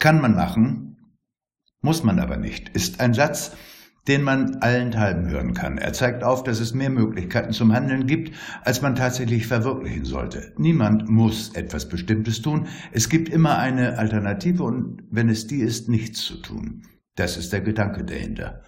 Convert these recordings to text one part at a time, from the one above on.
Kann man machen, muss man aber nicht, ist ein Satz, den man allenthalben hören kann. Er zeigt auf, dass es mehr Möglichkeiten zum Handeln gibt, als man tatsächlich verwirklichen sollte. Niemand muss etwas Bestimmtes tun. Es gibt immer eine Alternative und wenn es die ist, nichts zu tun. Das ist der Gedanke dahinter.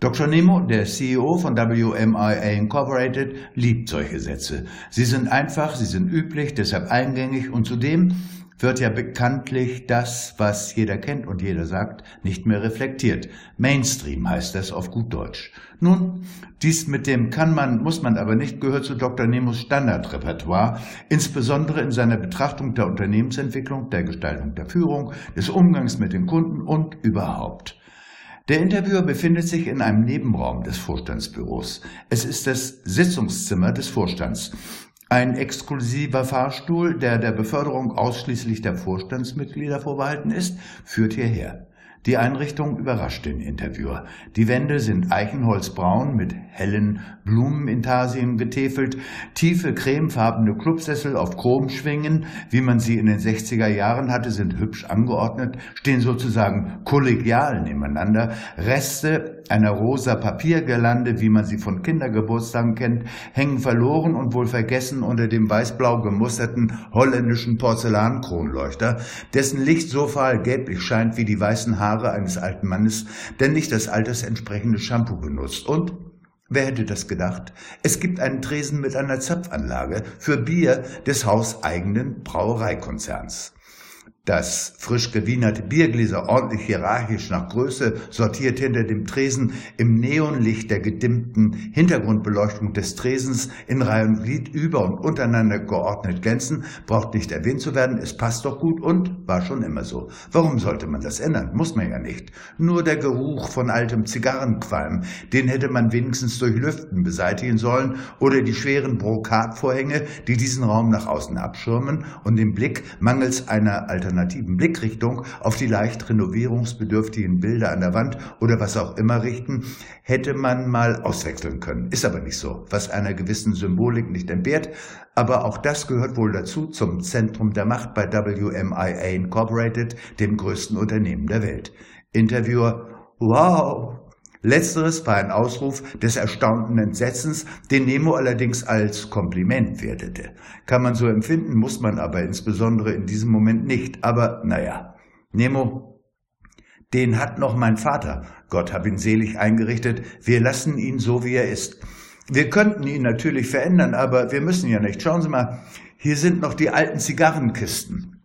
Dr. Nemo, der CEO von WMIA Incorporated, liebt solche Sätze. Sie sind einfach, sie sind üblich, deshalb eingängig und zudem wird ja bekanntlich das, was jeder kennt und jeder sagt, nicht mehr reflektiert. Mainstream heißt das auf gut Deutsch. Nun, dies mit dem kann man, muss man aber nicht, gehört zu Dr. Nemos Standardrepertoire, insbesondere in seiner Betrachtung der Unternehmensentwicklung, der Gestaltung der Führung, des Umgangs mit den Kunden und überhaupt. Der Interviewer befindet sich in einem Nebenraum des Vorstandsbüros. Es ist das Sitzungszimmer des Vorstands. Ein exklusiver Fahrstuhl, der der Beförderung ausschließlich der Vorstandsmitglieder vorbehalten ist, führt hierher. Die Einrichtung überrascht den Interviewer. Die Wände sind eichenholzbraun mit hellen Blumenintarsien getäfelt, tiefe cremefarbene Clubsessel auf Chromschwingen, wie man sie in den 60er Jahren hatte, sind hübsch angeordnet, stehen sozusagen kollegial nebeneinander. Reste einer rosa Papiergelande, wie man sie von Kindergeburtstagen kennt, hängen verloren und wohl vergessen unter dem weißblau gemusterten holländischen Porzellankronleuchter, dessen Licht so fahl gelblich scheint wie die weißen Haare Haare eines alten Mannes, der nicht das altersentsprechende Shampoo benutzt. Und Wer hätte das gedacht? Es gibt einen Tresen mit einer Zapfanlage für Bier des hauseigenen Brauereikonzerns das frisch gewienerte Biergläser ordentlich hierarchisch nach Größe sortiert hinter dem Tresen im Neonlicht der gedimmten Hintergrundbeleuchtung des Tresens in Reihe und Glied über und untereinander geordnet glänzen, braucht nicht erwähnt zu werden, es passt doch gut und war schon immer so. Warum sollte man das ändern? Muss man ja nicht. Nur der Geruch von altem Zigarrenqualm, den hätte man wenigstens durch Lüften beseitigen sollen oder die schweren Brokatvorhänge, die diesen Raum nach außen abschirmen und den Blick mangels einer Alternative alternativen Blickrichtung auf die leicht renovierungsbedürftigen Bilder an der Wand oder was auch immer richten, hätte man mal auswechseln können. Ist aber nicht so, was einer gewissen Symbolik nicht entbehrt. Aber auch das gehört wohl dazu zum Zentrum der Macht bei WMIA Incorporated, dem größten Unternehmen der Welt. Interviewer, wow, Letzteres war ein Ausruf des erstaunten Entsetzens, den Nemo allerdings als Kompliment wertete. Kann man so empfinden, muss man aber insbesondere in diesem Moment nicht. Aber naja, Nemo, den hat noch mein Vater, Gott hab ihn selig eingerichtet, wir lassen ihn so, wie er ist. Wir könnten ihn natürlich verändern, aber wir müssen ja nicht. Schauen Sie mal, hier sind noch die alten Zigarrenkisten.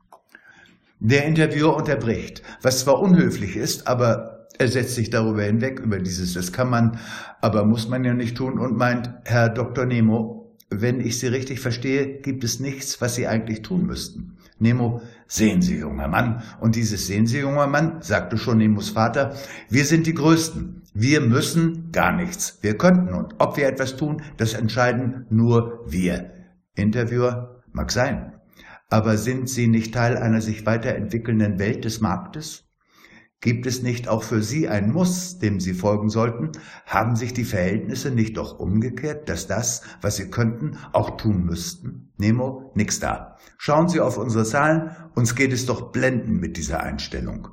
Der Interviewer unterbricht, was zwar unhöflich ist, aber er setzt sich darüber hinweg, über dieses, das kann man, aber muss man ja nicht tun und meint, Herr Dr. Nemo, wenn ich Sie richtig verstehe, gibt es nichts, was Sie eigentlich tun müssten. Nemo, sehen Sie, junger Mann. Und dieses sehen Sie, junger Mann, sagte schon Nemos Vater, wir sind die Größten. Wir müssen gar nichts. Wir könnten und ob wir etwas tun, das entscheiden nur wir. Interviewer, mag sein. Aber sind Sie nicht Teil einer sich weiterentwickelnden Welt des Marktes? Gibt es nicht auch für Sie ein Muss, dem Sie folgen sollten? Haben sich die Verhältnisse nicht doch umgekehrt, dass das, was Sie könnten, auch tun müssten? Nemo, nix da. Schauen Sie auf unsere Zahlen, uns geht es doch blenden mit dieser Einstellung.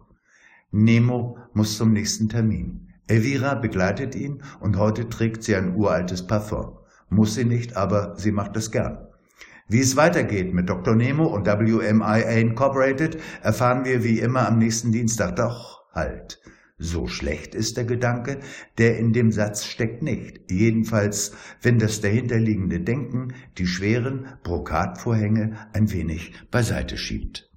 Nemo muss zum nächsten Termin. Elvira begleitet ihn und heute trägt sie ein uraltes Parfum. Muss sie nicht, aber sie macht es gern. Wie es weitergeht mit Dr. Nemo und WMIA Incorporated erfahren wir wie immer am nächsten Dienstag. Doch Halt. So schlecht ist der Gedanke, der in dem Satz steckt nicht. Jedenfalls, wenn das dahinterliegende Denken die schweren Brokatvorhänge ein wenig beiseite schiebt.